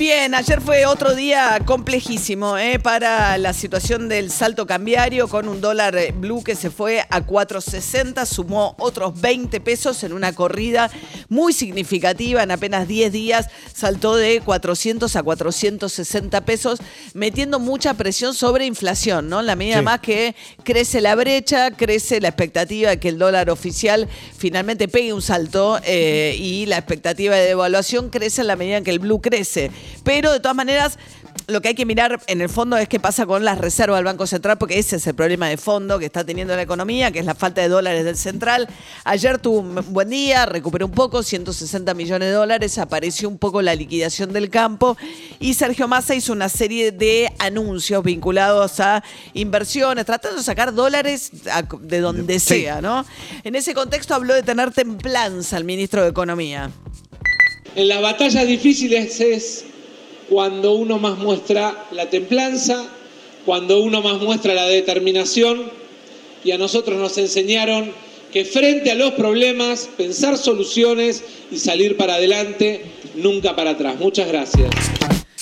Bien, ayer fue otro día complejísimo ¿eh? para la situación del salto cambiario con un dólar eh, blue que se fue a 4.60, sumó otros 20 pesos en una corrida muy significativa, en apenas 10 días saltó de 400 a 460 pesos, metiendo mucha presión sobre inflación, ¿no? En la medida más que crece la brecha, crece la expectativa de que el dólar oficial finalmente pegue un salto eh, y la expectativa de devaluación crece en la medida en que el blue crece. Pero de todas maneras, lo que hay que mirar en el fondo es qué pasa con las reservas del Banco Central, porque ese es el problema de fondo que está teniendo la economía, que es la falta de dólares del central. Ayer tuvo un buen día, recuperó un poco, 160 millones de dólares, apareció un poco la liquidación del campo y Sergio Massa hizo una serie de anuncios vinculados a inversiones, tratando de sacar dólares de donde sea, ¿no? En ese contexto habló de tener templanza el ministro de Economía. En las batallas difíciles es cuando uno más muestra la templanza, cuando uno más muestra la determinación y a nosotros nos enseñaron que frente a los problemas, pensar soluciones y salir para adelante, nunca para atrás. Muchas gracias.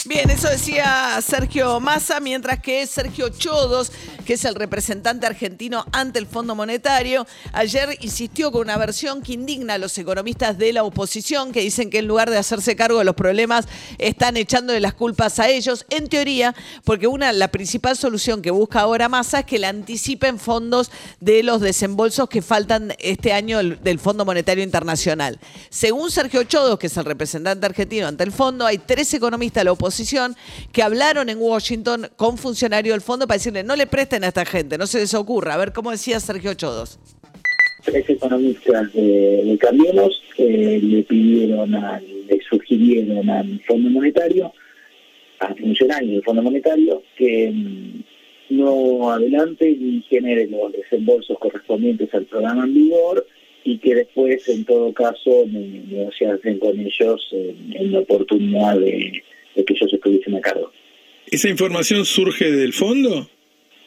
Bien, eso decía Sergio Massa, mientras que Sergio Chodos, que es el representante argentino ante el Fondo Monetario, ayer insistió con una versión que indigna a los economistas de la oposición, que dicen que en lugar de hacerse cargo de los problemas, están echándole las culpas a ellos, en teoría, porque una, la principal solución que busca ahora Massa es que le anticipen fondos de los desembolsos que faltan este año del Fondo Monetario Internacional. Según Sergio Chodos, que es el representante argentino ante el fondo, hay tres economistas de la oposición que hablaron en Washington con funcionarios del fondo para decirle no le presten a esta gente, no se les ocurra. A ver cómo decía Sergio Chodos. Tres economistas de, Cambiemos le pidieron, le sugirieron al Fondo Monetario, a funcionarios del Fondo Monetario, que mm, no adelante y genere los desembolsos correspondientes al programa en vigor y que después, en todo caso, negociasen con ellos en la oportunidad de, de que ellos estuviesen a cargo. ¿Esa información surge del fondo?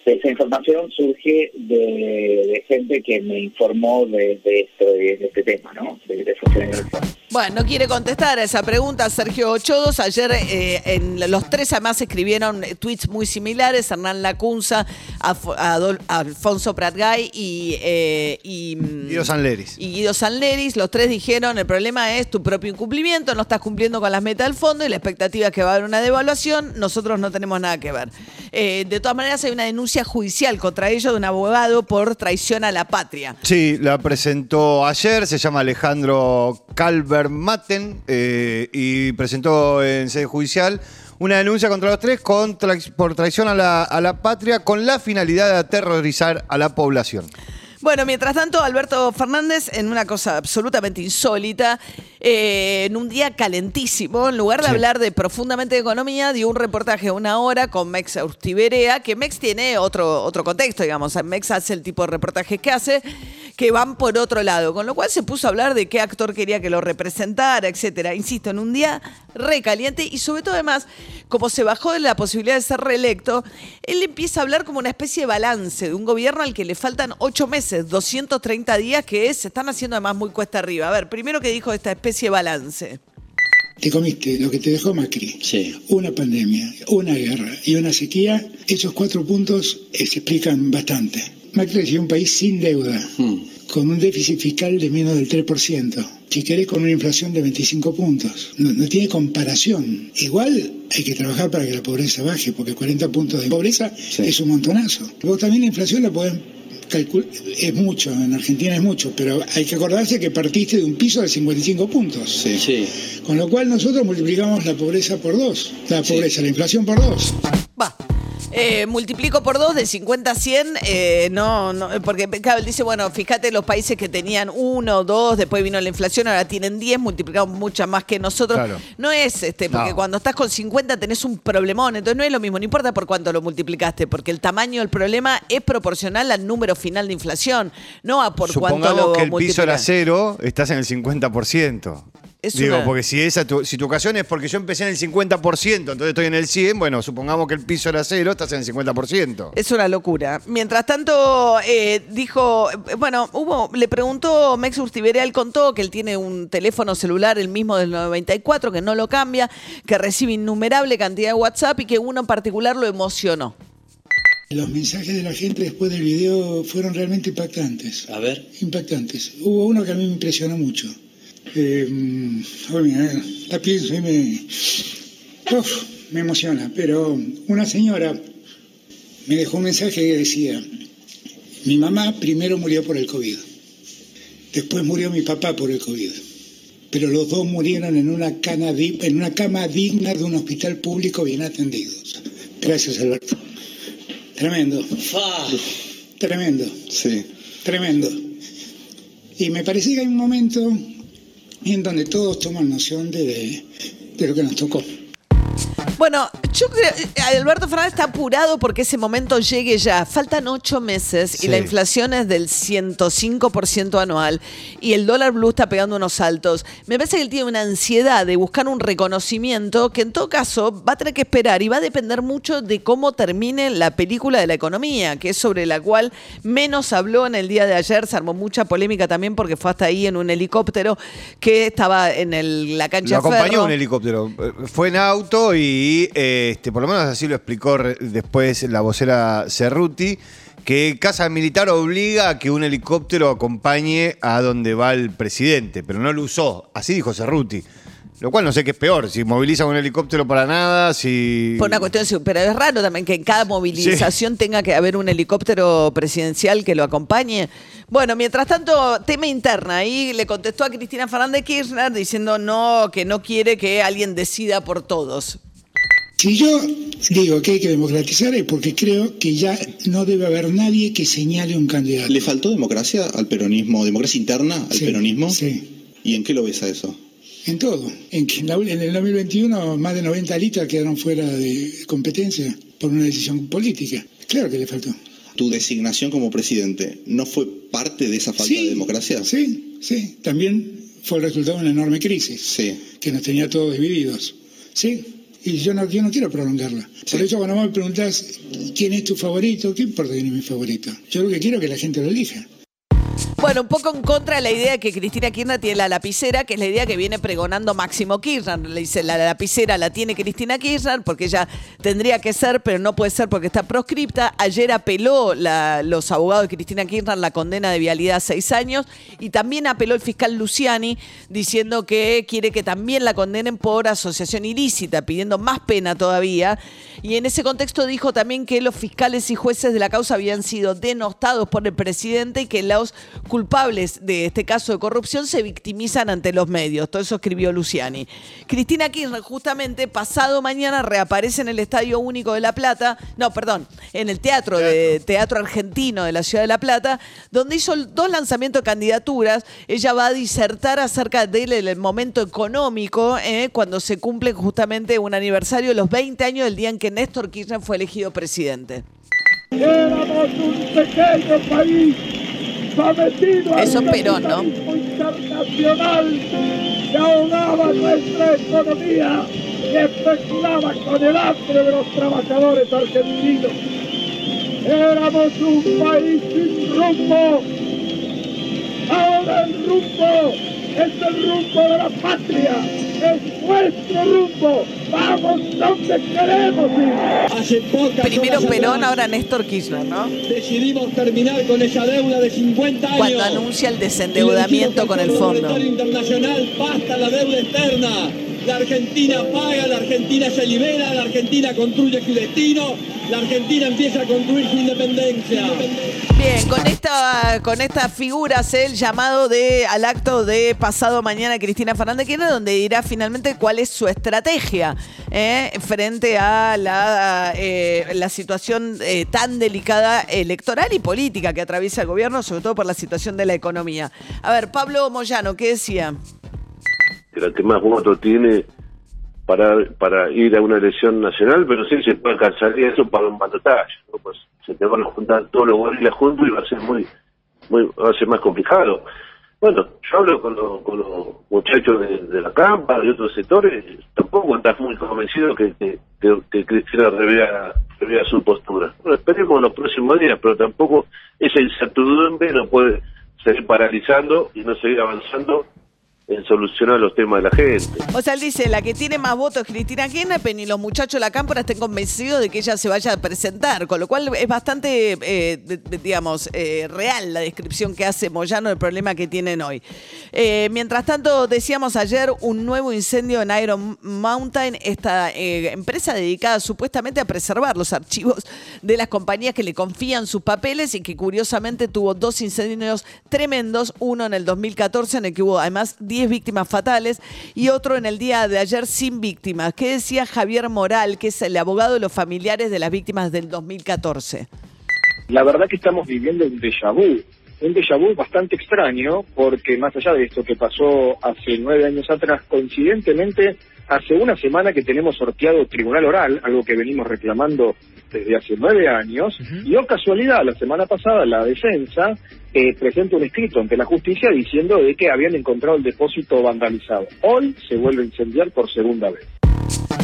Esa información surge de, gente que me informó de, esto, de, este tema, ¿no? De, de funcionarios del fondo. Bueno, no quiere contestar a esa pregunta Sergio Ochodos. Ayer eh, en los tres además escribieron tweets muy similares, Hernán Lacunza, Alfonso Pratgay y, eh, y mm, Guido Sanleris. Y Guido Sanleris, los tres dijeron, el problema es tu propio incumplimiento, no estás cumpliendo con las metas del fondo y la expectativa es que va a haber una devaluación, nosotros no tenemos nada que ver. Eh, de todas maneras hay una denuncia judicial contra ellos de un abogado por traición a la patria. Sí, la presentó ayer, se llama Alejandro Calver Maten eh, y presentó en sede judicial una denuncia contra los tres por traición a la, a la patria con la finalidad de aterrorizar a la población. Bueno, mientras tanto, Alberto Fernández, en una cosa absolutamente insólita, eh, en un día calentísimo, en lugar de hablar de profundamente de economía, dio un reportaje de una hora con Mex Urtiberea, que Mex tiene otro, otro contexto, digamos. Mex hace el tipo de reportajes que hace, que van por otro lado, con lo cual se puso a hablar de qué actor quería que lo representara, etcétera. Insisto, en un día recaliente y sobre todo además, como se bajó de la posibilidad de ser reelecto, él empieza a hablar como una especie de balance de un gobierno al que le faltan ocho meses, 230 días que se están haciendo además muy cuesta arriba. A ver, primero que dijo esta especie de balance. Te comiste lo que te dejó Macri. Una pandemia, una guerra y una sequía. Esos cuatro puntos eh, se explican bastante. Macri es un país sin deuda, hmm. con un déficit fiscal de menos del 3% si querés, con una inflación de 25 puntos. No, tiene comparación. Igual hay que trabajar para que la pobreza baje, porque 40 puntos de pobreza es un montonazo. Luego también la inflación la calcular, es mucho, en Argentina es mucho, pero hay que acordarse que partiste de un piso de 55 puntos. Sí. Con lo cual nosotros multiplicamos la pobreza por dos, la pobreza, la inflación por dos. Eh, multiplico por dos de 50 a 100, eh, no, no, porque él dice, bueno, fíjate los países que tenían uno, dos, después vino la inflación, ahora tienen 10, multiplicamos mucha más que nosotros. Claro. No es este, porque No. cuando estás con 50 tenés un problemón, entonces no es lo mismo, no importa por cuánto lo multiplicaste, porque el tamaño del problema es proporcional al número final de inflación, no a por cuánto Supongamos lo que el piso era cero, estás en el 50%. Es Digo, una- porque si, esa tu, si tu ocasión es porque yo empecé en el 50%, entonces estoy en el 100, bueno, supongamos que el piso era cero, estás en el 50%. Es una locura. Mientras tanto, eh, dijo, bueno, hubo, le preguntó, Mex Urtiberea, él contó que él tiene un teléfono celular, el mismo del 94, que no lo cambia, que recibe innumerable cantidad de WhatsApp y que uno en particular lo emocionó. Los mensajes de la gente después del video fueron realmente impactantes. A ver. Impactantes. Hubo uno que a mí me impresionó mucho. Eh, la pienso y me, uf, me emociona. Pero una señora me dejó un mensaje que decía, mi mamá primero murió por el COVID, después murió mi papá por el COVID, pero los dos murieron en una, cana en una cama digna de un hospital público bien atendidos. Gracias, Alberto. Tremendo, tremendo. Sí. Tremendo. Y me parece que hay un momento en donde todos toman noción de, de lo que nos tocó. Bueno, yo creo, eh, Alberto Fernández está apurado porque ese momento llegue ya. Faltan ocho meses Sí. y la inflación es del 105% anual y el dólar blue está pegando unos saltos. Me parece que él tiene una ansiedad de buscar un reconocimiento que en todo caso va a tener que esperar y va a depender mucho de cómo termine la película de la economía, que es sobre la cual menos habló en el día de ayer. Se armó mucha polémica también porque fue hasta ahí en un helicóptero que estaba en el- la cancha Lo de acompañó ferro. un helicóptero. Eh, Fue en auto y eh, este, por lo menos así lo explicó después la vocera Cerruti, que Casa Militar obliga a que un helicóptero acompañe a donde va el presidente, pero no lo usó. Así dijo Cerruti. Lo cual no sé qué es peor, si movilizan un helicóptero para nada, si... Por una cuestión, pero es raro también que en cada movilización tenga que haber un helicóptero presidencial que lo acompañe. Bueno, mientras tanto, tema interna, ahí le contestó a Cristina Fernández Kirchner diciendo no, que no quiere que alguien decida por todos. Si yo digo que hay que democratizar es porque creo que ya no debe haber nadie que señale un candidato. ¿Le faltó democracia al peronismo, democracia interna al Sí, peronismo? Sí, ¿Y en qué lo ves a eso? en todo. En, que en, el 2021 más de 90 listas quedaron fuera de competencia por una decisión política. Claro que le faltó. ¿Tu designación como presidente no fue parte de esa falta Sí, de democracia? Sí, sí. También fue el resultado de una enorme crisis. Sí. que nos tenía todos divididos. Sí, y yo no, yo no quiero prolongarla. Por eso cuando vos me preguntás quién es tu favorito, ¿qué importa quién es mi favorito? Yo lo que quiero es que la gente lo elija. Bueno, un poco en contra de la idea que Cristina Kirchner tiene la lapicera, que es la idea que viene pregonando Máximo Kirchner. Le dice, la lapicera la tiene Cristina Kirchner porque ella tendría que ser, pero no puede ser porque está proscripta. Ayer apeló los abogados de Cristina Kirchner la condena de vialidad a seis años y también apeló el fiscal Luciani diciendo que quiere que también la condenen por asociación ilícita, pidiendo más pena todavía. Y en ese contexto dijo también que los fiscales y jueces de la causa habían sido denostados por el presidente y que los culpables de este caso de corrupción se victimizan ante los medios. Todo eso escribió Luciani. Cristina Kirchner justamente pasado mañana reaparece en el Estadio Único de La Plata, no, perdón, en el Teatro de Teatro Argentino de la Ciudad de La Plata, donde hizo dos lanzamientos de candidaturas. Ella va a disertar acerca del el momento económico eh, cuando se cumple justamente un aniversario de los 20 años del día en que Néstor Kirchner fue elegido presidente. Éramos un pequeño país Eso Perón, ¿no? internacional que ahogaba nuestra economía y especulaba con el hambre de los trabajadores argentinos. Éramos un país sin rumbo. Ahora el rumbo es el rumbo de la patria. Es nuestro rumbo. Vamos donde queremos ir. Hace pocas Primero Perón, ahora Néstor Kirchner, ¿no? Decidimos terminar con esa deuda de 50 años. Cuando anuncia el desendeudamiento con el fondo. Internacional basta la deuda externa. La Argentina paga, la Argentina se libera, la Argentina construye su destino, la Argentina empieza a construir su independencia. Bien, con esta, con estas figuras el llamado de al acto de pasado mañana Cristina Fernández Kirchner, donde dirá finalmente cuál es su estrategia eh, frente a la, eh, la situación eh, tan delicada electoral y política que atraviesa el gobierno, sobre todo por la situación de la economía. A ver, Pablo Moyano, ¿qué decía? la que más votos tiene para para ir a una elección nacional, pero sí se puede alcanzar eso para un balotaje, ¿no? pues se te van a juntar todos los gorilas juntos y va a ser muy, muy va a ser más complicado. Bueno, yo hablo con, los- con los muchachos de, la Campa, de otros sectores, tampoco estás muy convencido que, que, que- que Cristina revea, revea su postura. Bueno, esperemos los próximos días, pero tampoco esa incertidumbre no puede seguir paralizando y no seguir avanzando en solucionar los temas de la gente. O sea, él dice, la que tiene más votos es Cristina Kirchner, ni los muchachos de la cámpora estén convencidos de que ella se vaya a presentar, con lo cual es bastante, eh, digamos, eh, real la descripción que hace Moyano del problema que tienen hoy. Eh, mientras tanto, decíamos ayer un nuevo incendio en Iron Mountain, esta empresa dedicada supuestamente a preservar los archivos de las compañías que le confían sus papeles y que curiosamente tuvo dos incendios tremendos, uno en el 2014 en el que hubo además 10 víctimas fatales y otro en el día de ayer sin víctimas. ¿Qué decía Javier Moral, que es el abogado de los familiares de las víctimas del 2014? La verdad que estamos viviendo un déjà vu, un déjà vu bastante extraño, porque más allá de esto que pasó hace nueve años atrás, coincidentemente, hace una semana que tenemos sorteado tribunal oral, algo que venimos reclamando desde hace nueve años, y oh casualidad, la semana pasada la defensa eh, presenta un escrito ante la justicia diciendo de que habían encontrado el depósito vandalizado. Hoy se vuelve a incendiar por segunda vez.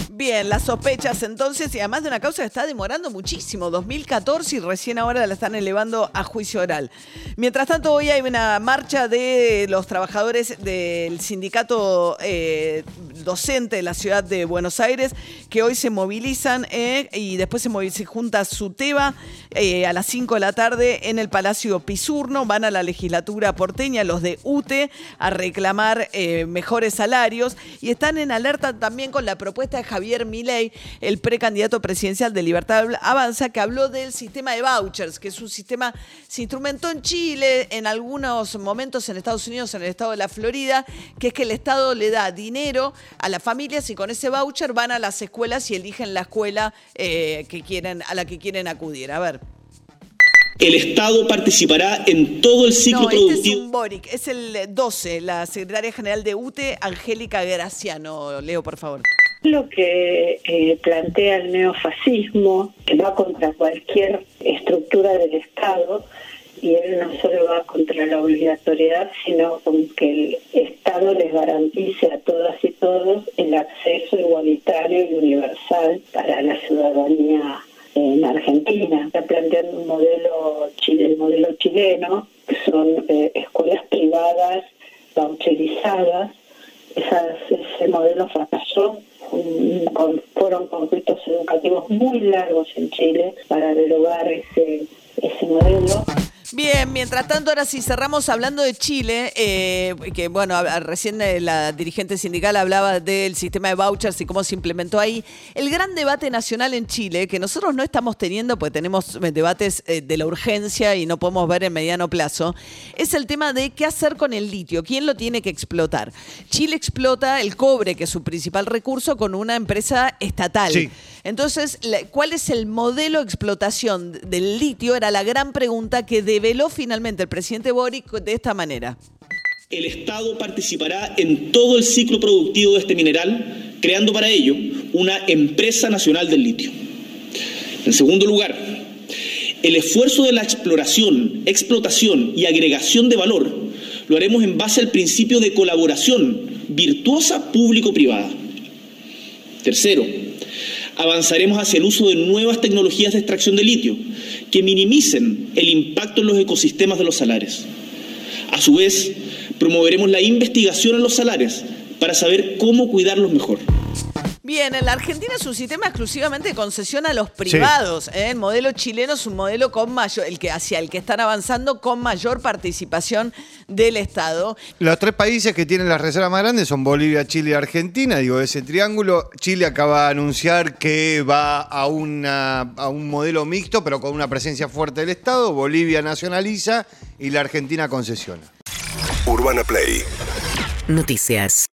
Bien, las sospechas entonces, y además de una causa que está demorando muchísimo, 2014 y recién ahora la están elevando a juicio oral. Mientras tanto, hoy hay una marcha de los trabajadores del sindicato eh, docente de la ciudad de Buenos Aires, que hoy se movilizan eh, y después se, movil- se junta su TEBA eh, a las 5 de la tarde en el Palacio Pisurno, van a la legislatura porteña, los de UTE, a reclamar mejores salarios y están en alerta también con la propuesta de Javier Milei, el precandidato presidencial de Libertad Avanza, que habló del sistema de vouchers, que es un sistema, se instrumentó en Chile, en algunos momentos en Estados Unidos, en el estado de la Florida, que es que el Estado le da dinero a las familias y con ese voucher van a las escuelas y eligen la escuela eh, que quieren, a la que quieren acudir. A ver. El Estado participará en todo el ciclo No, este es productivo. un Boric, es el 12, la secretaria general de UTE, Angélica Graciano. Leo, por favor. Lo que eh, plantea el neofascismo, que va contra cualquier estructura del Estado, y él no solo va contra la obligatoriedad, sino con que el Estado les garantice a todas y todos el acceso igualitario y universal para la ciudadanía en Argentina. Está planteando un modelo, el modelo chileno, que son eh, escuelas privadas voucherizadas, ese modelo fracasó. Fueron conflictos educativos muy largos en Chile para derogar ese, ese modelo. Bien, mientras tanto, ahora sí cerramos hablando de Chile, eh, que bueno, a- a- recién eh, la dirigente sindical hablaba del sistema de vouchers y cómo se implementó ahí. El gran debate nacional en Chile, que nosotros no estamos teniendo, porque tenemos eh, debates eh, de la urgencia y no podemos ver en mediano plazo, es el tema de qué hacer con el litio, quién lo tiene que explotar. Chile explota el cobre, que es su principal recurso, con una empresa estatal. Sí. Entonces, ¿cuál es el modelo de explotación del litio? Era la gran pregunta que develó finalmente el presidente Boric de esta manera. El Estado participará en todo el ciclo productivo de este mineral, creando para ello una empresa nacional del litio. En segundo lugar, el esfuerzo de la exploración, explotación y agregación de valor lo haremos en base al principio de colaboración virtuosa público-privada. Tercero, avanzaremos hacia el uso de nuevas tecnologías de extracción de litio que minimicen el impacto en los ecosistemas de los salares. A su vez, promoveremos la investigación en los salares para saber cómo cuidarlos mejor. Bien, en la Argentina es un sistema exclusivamente de concesión a los privados. ¿eh? El modelo chileno es un modelo con mayor, el que hacia el que están avanzando con mayor participación del Estado. Los tres países que tienen las reservas más grandes son Bolivia, Chile y Argentina. Digo, ese triángulo. Chile acaba de anunciar que va a, una, a un modelo mixto, pero con una presencia fuerte del Estado. Bolivia nacionaliza y la Argentina concesiona. Urbana Play Noticias.